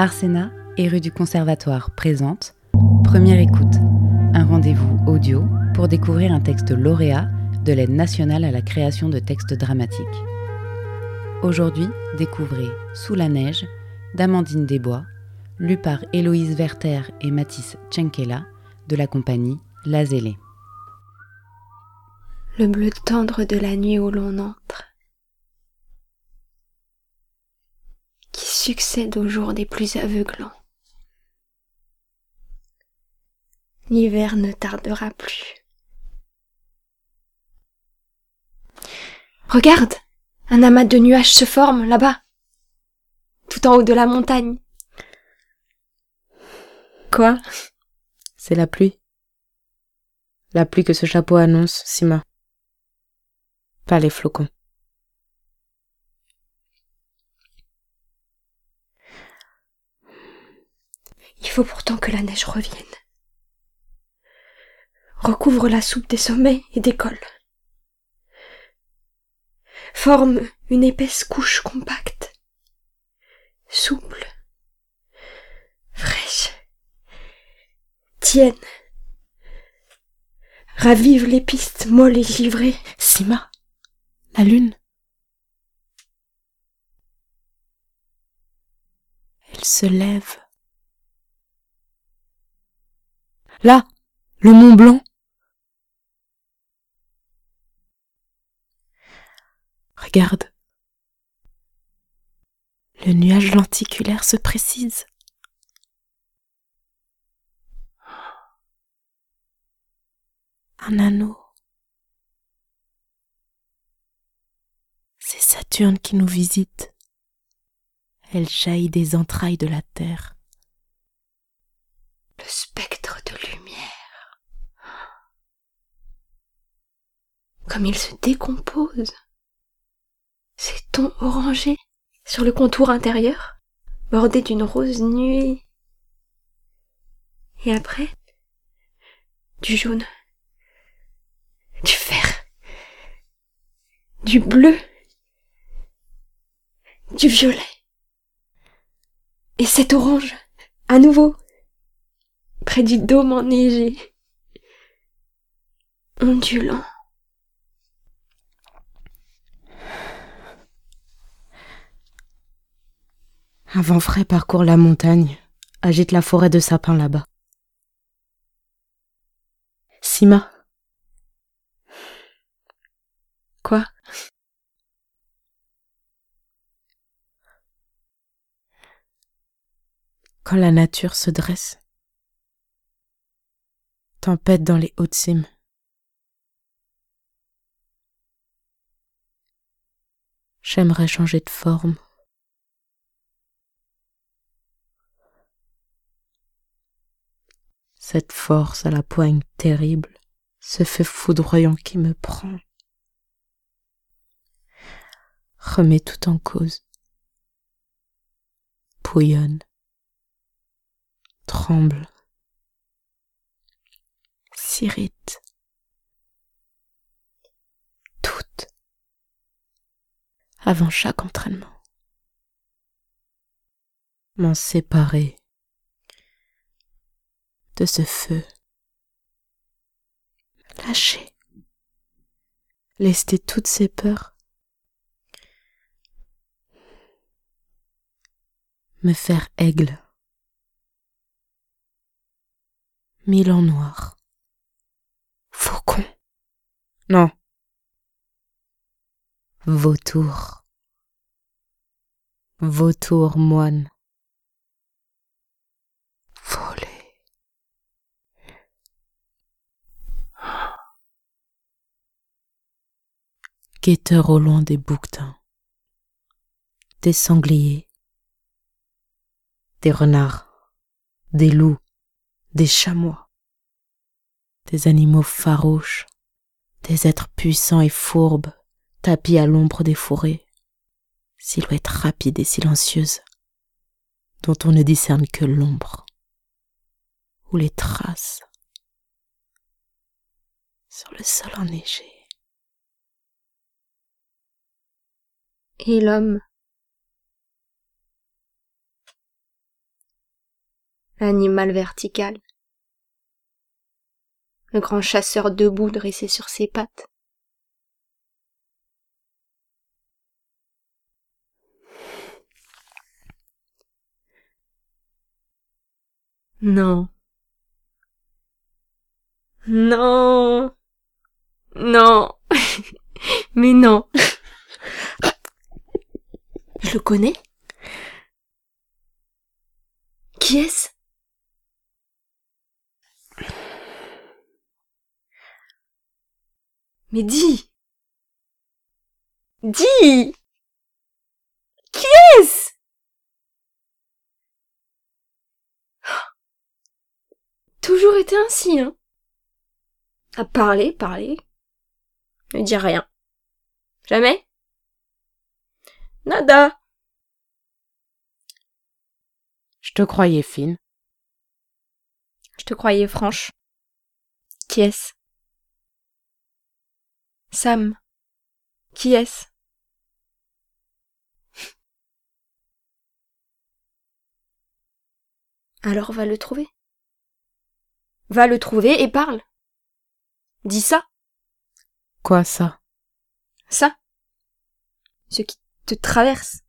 Arsena et rue du Conservatoire présente Première écoute, un rendez-vous audio pour découvrir un texte lauréat de l'aide nationale à la création de textes dramatiques. Aujourd'hui, découvrez Sous la neige d'Amandine Desbois, lu par Héloïse Werther et Mathis Tchenkela de la compagnie La Zélée. Le bleu tendre de la nuit où l'on entre, qui succède aux jours des plus aveuglants. L'hiver ne tardera plus. Regarde, un amas de nuages se forme là-bas, tout en haut de la montagne. Quoi? C'est la pluie. La pluie que ce chapeau annonce, Sima. Pas les flocons. Il faut pourtant que la neige revienne. Recouvre la soupe des sommets et cols. Forme une épaisse couche compacte, souple, fraîche, tienne. Ravive les pistes molles et givrées. Sima, la lune. Elle se lève. Là, le Mont Blanc. Regarde. Le nuage lenticulaire se précise. Un anneau. C'est Saturne qui nous visite. Elle jaillit des entrailles de la terre. Le spectre de lumière. Comme il se décompose. Ces tons orangés sur le contour intérieur, bordé d'une rose nuée. Et après, du jaune, du vert, du bleu, du violet. Et cet orange, à nouveau, près du dôme enneigé, ondulant. Un vent frais parcourt la montagne, agite la forêt de sapins là-bas. Sima. Quoi? Quand la nature se dresse, tempête dans les hautes cimes. J'aimerais changer de forme. Cette force à la poigne terrible, ce feu foudroyant qui me prend, remet tout en cause, pouillonne, tremble, s'irrite, toute, avant chaque entraînement. M'en séparer de ce feu. Lâcher. Lester toutes ces peurs. Me faire aigle. Mille noir. Faucon. Non. Vautour. Vautour moine. Au loin des bouquetins. Des sangliers. Des renards. Des loups. Des chamois. Des animaux farouches. Des êtres puissants et fourbes, tapis à l'ombre des forêts. Silhouettes rapides et silencieuses, dont on ne discerne que l'ombre ou les traces sur le sol enneigé. Et l'homme l'animal vertical, grand chasseur debout dressé sur ses pattes. Non. Non. Non. Mais non. Je le connais. Qui est-ce? Mais dis! Dis! Qui est-ce? Toujours été ainsi, hein. À parler, parler. Ne dire rien. Jamais? Nada Je te croyais fine. Je te croyais franche. Qui est-ce? Sam. Qui est-ce? Alors va le trouver. Va le trouver et parle. Dis ça. Quoi ça? Ça. Ce qui te traverse.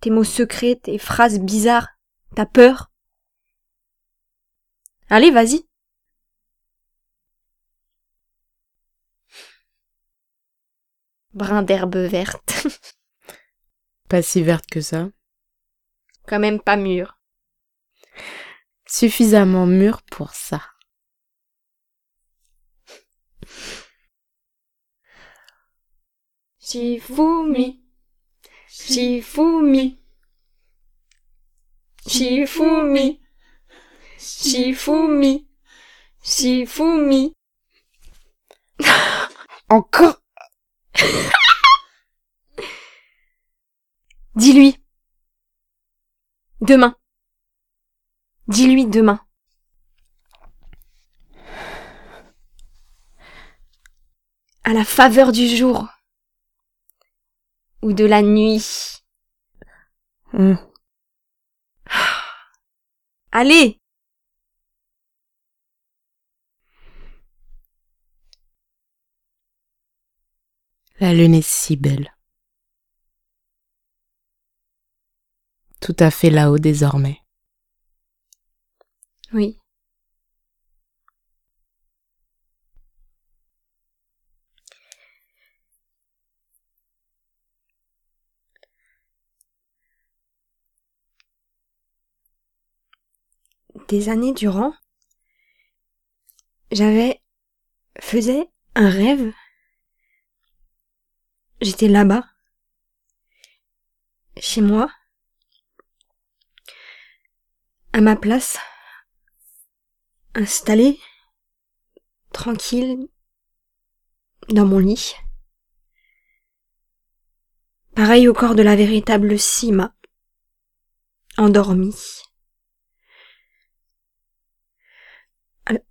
Tes mots secrets, tes phrases bizarres, ta peur. Allez, vas-y. Brin d'herbe verte. Pas si verte que ça. Quand même pas mûr. Suffisamment mûr pour ça. Shifumi. Shifumi. Shifumi. Shifumi. Shifumi. Encore Dis-lui. Demain. Dis-lui demain. À la faveur du jour. Ou de la nuit. Hum. Allez La lune est si belle. Tout à fait là-haut désormais. Oui. Des années durant, j'avais, faisais un rêve. J'étais là-bas, chez moi, à ma place, installée, tranquille, dans mon lit. Pareil au corps de la véritable Sima, endormie.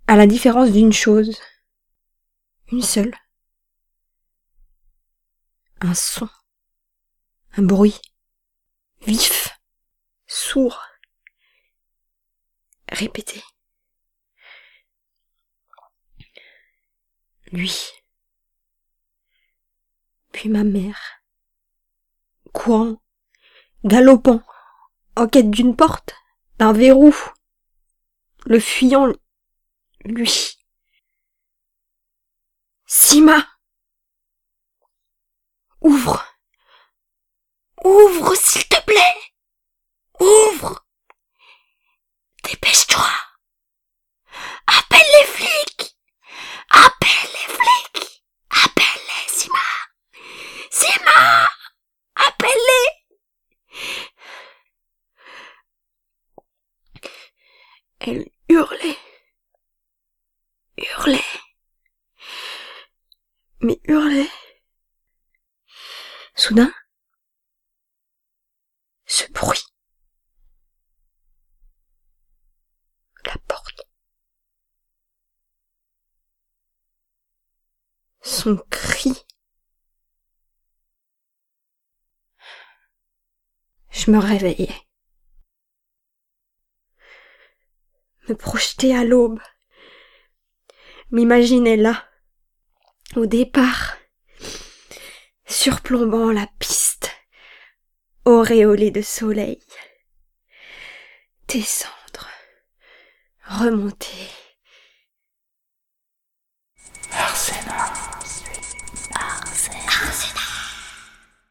À- la différence d'une chose, une seule. Un son, un bruit, vif, sourd, répété. Lui. Puis ma mère. Courant, galopant, en quête d'une porte, d'un verrou. Le fuyant, lui. Sima. Ouvre. Ouvre, s'il te plaît. Ouvre. Dépêche-toi. Appelle les flics. Appelle les flics. Appelle-les, Sima. Sima. Appelle-les. Elle hurlait. Hurlait. Mais hurlait. Soudain, ce bruit. La porte. Son cri. Je me réveillais. me projeter à l'aube, m'imaginer là, au départ, surplombant la piste, auréolée de soleil, descendre, remonter,